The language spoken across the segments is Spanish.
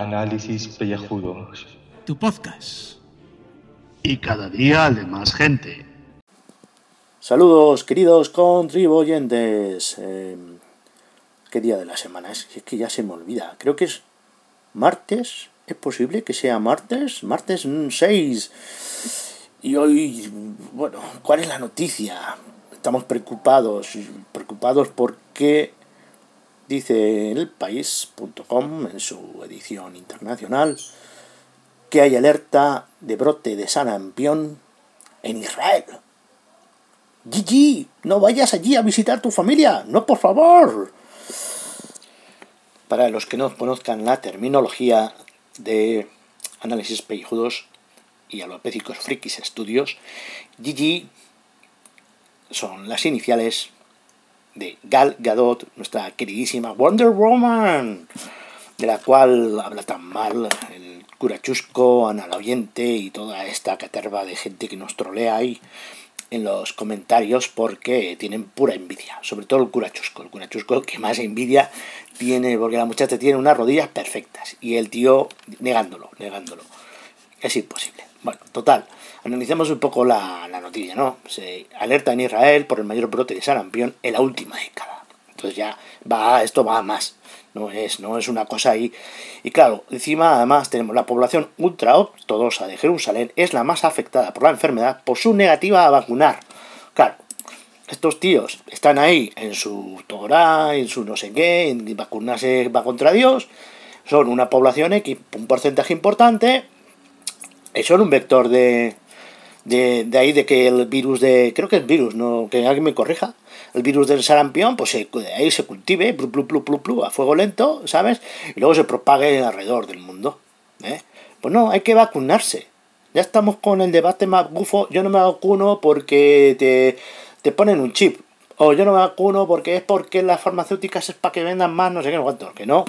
Análisis Pellejudos. Tu podcast. Y cada día de más gente. Saludos, queridos contribuyentes. Eh, ¿Qué día de la semana es? Es que ya se me olvida. Creo que es martes. ¿Es posible que sea martes? Martes 6. Y hoy, bueno, ¿cuál es la noticia? Estamos preocupados. Preocupados porque dice el país.com en su edición internacional que hay alerta de brote de sarampión en Israel. Gigi, no vayas allí a visitar tu familia, no por favor. Para los que no conozcan la terminología de análisis pellejudos y alopécicos frikis estudios, Gigi son las iniciales de Gal Gadot, nuestra queridísima Wonder Woman, de la cual habla tan mal el cura Chusco, Ana Oyente y toda esta caterva de gente que nos trolea ahí en los comentarios porque tienen pura envidia, sobre todo el cura Chusco, el cura Chusco que más envidia tiene porque la muchacha tiene unas rodillas perfectas y el tío negándolo, negándolo. Es imposible. Bueno, total, analicemos un poco la, noticia, ¿no? Se alerta en Israel por el mayor brote de sarampión en la última década. Entonces ya va, esto va a más. No es, no es una cosa ahí. Y claro, encima además tenemos la población ultra ortodoxa de Jerusalén, es la más afectada por la enfermedad por su negativa a vacunar. Claro, estos tíos están ahí en su Torah, en su no sé qué, en vacunarse va contra Dios, son una población X, un porcentaje importante, y son un vector de, de, de, ahí de que el virus de creo que es virus no que alguien me corrija. El virus del sarampión pues ahí se cultive a fuego lento sabes y luego se propague alrededor del mundo ¿eh? pues no hay que vacunarse. Ya estamos con el debate más bufo yo no me vacuno porque te, te ponen un chip. O yo no me vacuno porque es porque las farmacéuticas es para que vendan más no sé qué no cuánto. Que no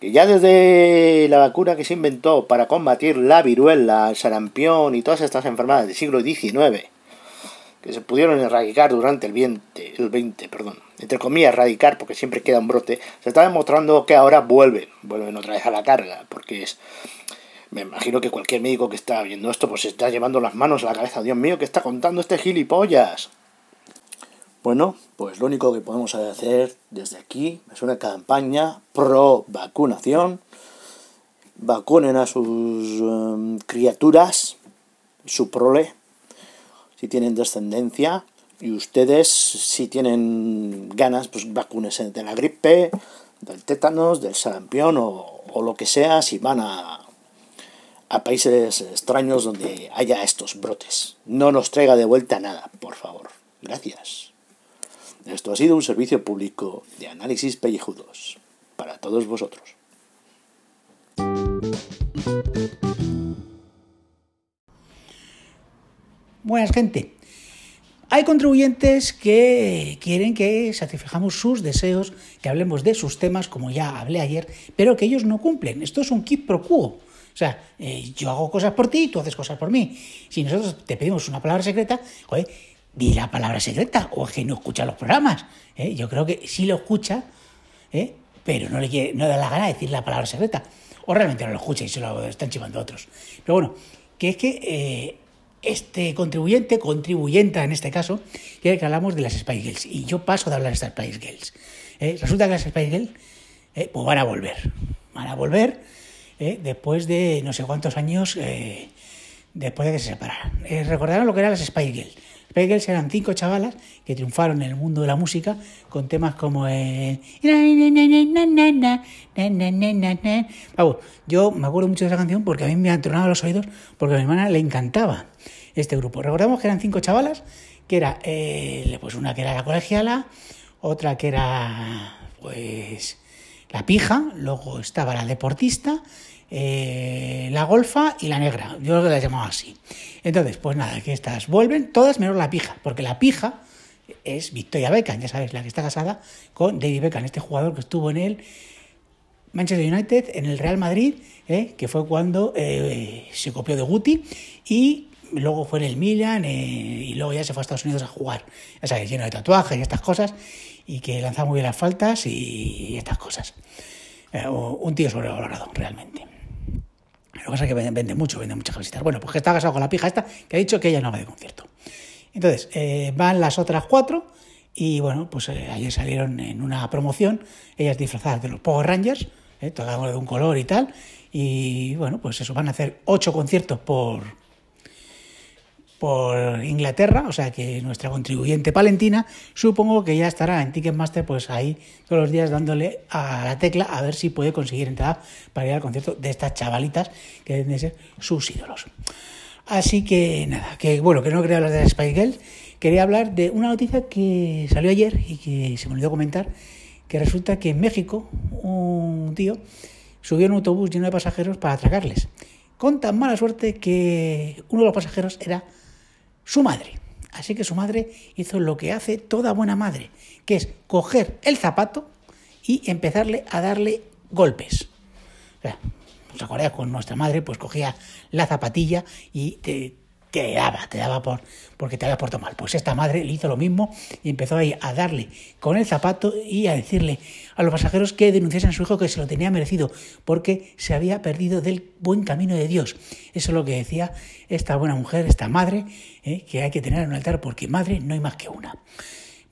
que ya desde la vacuna que se inventó para combatir la viruela, el sarampión y todas estas enfermedades del siglo XIX, que se pudieron erradicar durante el 20, el 20 perdón, entre comillas erradicar porque siempre queda un brote, se está demostrando que ahora vuelven, vuelven otra vez a la carga, porque es... Me imagino que cualquier médico que está viendo esto pues está llevando las manos a la cabeza. Dios mío, ¿qué está contando este gilipollas? Bueno, pues lo único que podemos hacer desde aquí es una campaña pro vacunación. Vacunen a sus em, criaturas, su prole, si tienen descendencia. Y ustedes, si tienen ganas, pues vacúnense de la gripe, del tétanos, del sarampión o, o lo que sea, si van a, a países extraños donde haya estos brotes. No nos traiga de vuelta nada, por favor. Gracias. Esto ha sido un servicio público de análisis pellejudos para todos vosotros. Buenas gente. Hay contribuyentes que quieren que satisfajamos sus deseos, que hablemos de sus temas, como ya hablé ayer, pero que ellos no cumplen. Esto es un quid pro. O sea, eh, yo hago cosas por ti, tú haces cosas por mí. Si nosotros te pedimos una palabra secreta, joder, di la palabra secreta o es que no escucha los programas. ¿eh? Yo creo que sí lo escucha, ¿eh? pero no le, quiere, no da la gana de decir la palabra secreta. O realmente no lo escucha y se lo están chivando otros. Pero bueno, que es que eh, este contribuyente, contribuyenta en este caso, quiere que hablamos de las Spice Girls. Y yo paso de hablar de estas Spice Girls. Resulta que las Spice Girls pues van a volver. Van a volver después de no sé cuántos años después de que se separaran. recordaron lo que eran las Spice Girls Pegels eran cinco chavalas que triunfaron en el mundo de la música con temas como el... Vamos, yo me acuerdo mucho de esa canción porque a mí me han tronado los oídos porque a mi hermana le encantaba este grupo. Recordemos que eran cinco chavalas, que era eh, pues una que era la colegiala, otra que era pues la pija, luego estaba la deportista eh, la golfa y la negra. Yo la llamaba así. Entonces, pues nada, que estas vuelven, todas menos la pija, porque la pija es Victoria Beckham, ya sabes, la que está casada con David Beckham, este jugador que estuvo en el Manchester United, en el Real Madrid, eh, que fue cuando eh, se copió de Guti, y luego fue en el Milan, y luego ya se fue a Estados Unidos a jugar. Ya sabes, lleno de tatuajes y estas cosas, y que lanzaba muy bien las faltas y estas cosas. Eh, un tío sobrevalorado, realmente. Lo que pasa es que vende, mucho, vende muchas camisetas. Bueno, pues que está casado con la pija esta, que ha dicho que ella no va de concierto. Entonces, eh, van las otras cuatro y bueno, pues eh, ayer salieron en una promoción, ellas disfrazadas de los Power Rangers, eh, todas de un color y tal, y bueno, pues eso, van a hacer ocho conciertos por, por Inglaterra, o sea que nuestra contribuyente palentina supongo que ya estará en Ticketmaster pues ahí todos los días dándole a la tecla a ver si puede conseguir entrada para ir al concierto de estas chavalitas que deben de ser sus ídolos. Así que nada, que bueno, que no quería hablar de Spice Girls, quería hablar de una noticia que salió ayer y que se me olvidó comentar, que resulta que en México un tío subió en un autobús lleno de pasajeros para atracarles, con tan mala suerte que uno de los pasajeros era su madre. Así que su madre hizo lo que hace toda buena madre, que es coger el zapato y empezarle a darle golpes. O sea. Con nuestra madre, pues cogía la zapatilla y te, te daba, te daba por, porque te había portado mal. Pues esta madre le hizo lo mismo y empezó ahí a darle con el zapato y a decirle a los pasajeros que denunciasen a su hijo que se lo tenía merecido porque se había perdido del buen camino de Dios. Eso es lo que decía esta buena mujer, esta madre, ¿eh? que hay que tener en un altar porque madre no hay más que una.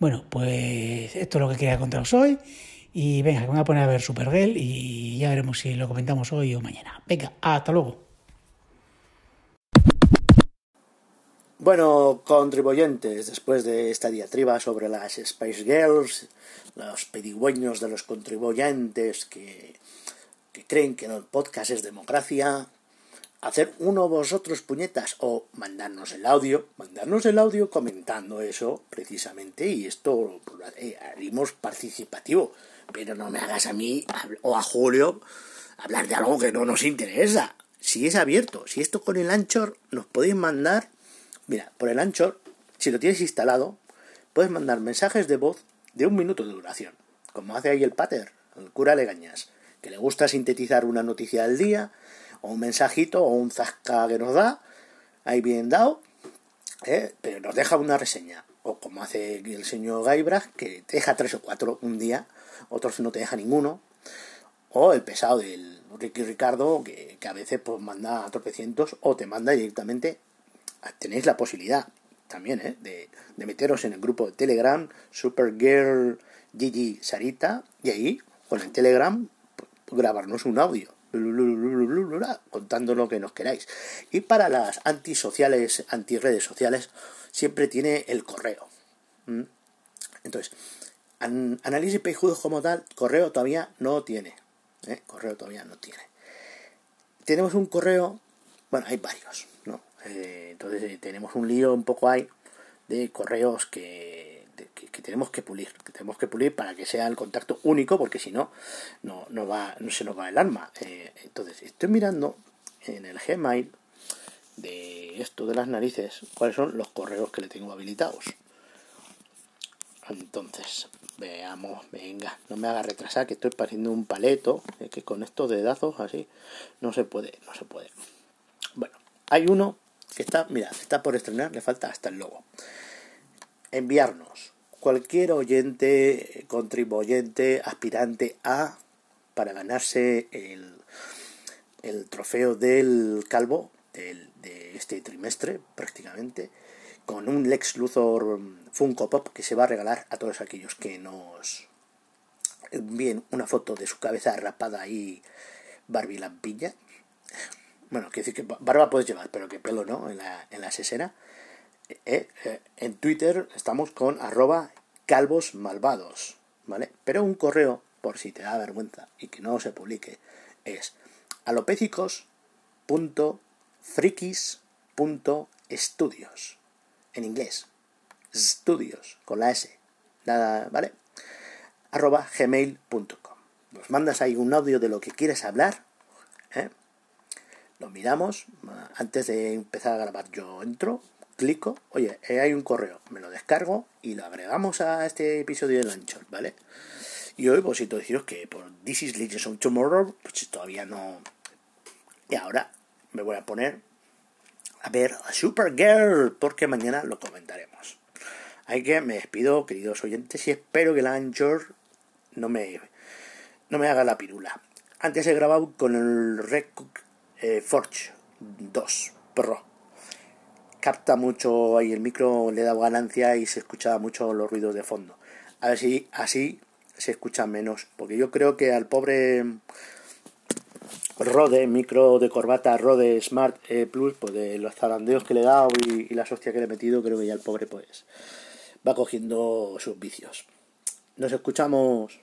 Bueno, pues esto es lo que quería contaros hoy. Y venga, que me voy a poner a ver Supergirl y ya veremos si lo comentamos hoy o mañana. Venga, hasta luego. Bueno, contribuyentes, después de esta diatriba sobre las Spice Girls, los pedigüeños de los contribuyentes que, que creen que el podcast es democracia, hacer uno vosotros puñetas o mandarnos el audio, mandarnos el audio comentando eso precisamente y esto eh, harimos participativo, pero no me hagas a mí o a Julio hablar de algo que no nos interesa. Si es abierto, si esto con el Anchor nos podéis mandar Mira, por el Anchor, si lo tienes instalado, puedes mandar mensajes de voz de un minuto de duración, como hace ahí el pater, el cura Legañas, que le gusta sintetizar una noticia del día, o un mensajito, o un zasca que nos da, ahí bien dado, ¿eh? pero nos deja una reseña. O como hace el señor Gaibra, que te deja tres o cuatro un día, otros no te deja ninguno. O el pesado del Ricky Ricardo, que, que a veces pues manda a tropecientos, o te manda directamente tenéis la posibilidad también ¿eh? de, meteros en el grupo de Telegram Supergirl Gigi Sarita y ahí con el Telegram grabarnos un audio. Contando lo que nos queráis. Y para las antisociales antirredes sociales siempre tiene el correo. Entonces análisis pejudos como tal correo todavía no tiene ¿eh? correo todavía no tiene. Tenemos un correo bueno hay varios eh, entonces eh, tenemos un lío un poco ahí de correos que, que, tenemos que pulir, que tenemos que pulir para que sea el contacto único, porque si no, no, no, va, no se nos va el alma. Eh, entonces, estoy mirando en el Gmail de esto de las narices, cuáles son los correos que le tengo habilitados. Entonces, veamos, venga, no me haga retrasar, que estoy pareciendo un paleto, es que con estos dedazos así no se puede, no se puede. Bueno, hay uno que está, mira, está por estrenar, le falta hasta el logo. Enviarnos cualquier oyente, contribuyente, aspirante a para ganarse el, el trofeo del calvo de este trimestre prácticamente con un Lex Luthor Funko Pop que se va a regalar a todos aquellos que nos envíen una foto de su cabeza rapada y Barbie Lampilla bueno, quiere decir que barba puedes llevar, pero que pelo no, en la, en la sesera. Eh, eh, en Twitter estamos con arroba calvos malvados, ¿vale? Pero un correo, por si te da vergüenza y que no se publique, es alopécicos.frikis.estudios en inglés, estudios con la S, nada, ¿vale? arroba gmail.com. Nos mandas ahí un audio de lo que quieres hablar. Lo miramos, antes de empezar a grabar yo entro, clico, oye, eh, hay un correo, me lo descargo y lo agregamos a este episodio de Lanchor, ¿vale? Y hoy, pues, siento deciros que por This is Legends Tomorrow, pues todavía no... Y ahora me voy a poner a ver a Supergirl, porque mañana lo comentaremos. Hay que me despido, queridos oyentes, y espero que Lanchor no me, no me haga la pirula. Antes he grabado con el Redcook eh, Forge 2 Pro. Capta mucho ahí el micro, le da ganancia y se escucha mucho los ruidos de fondo. A ver si así se escucha menos. Porque yo creo que al pobre Rode, micro de corbata Rode Smart eh, Plus, pues de los zarandeos que le he dado y, las hostias que le he metido, creo que ya el pobre pues va cogiendo sus vicios. Nos escuchamos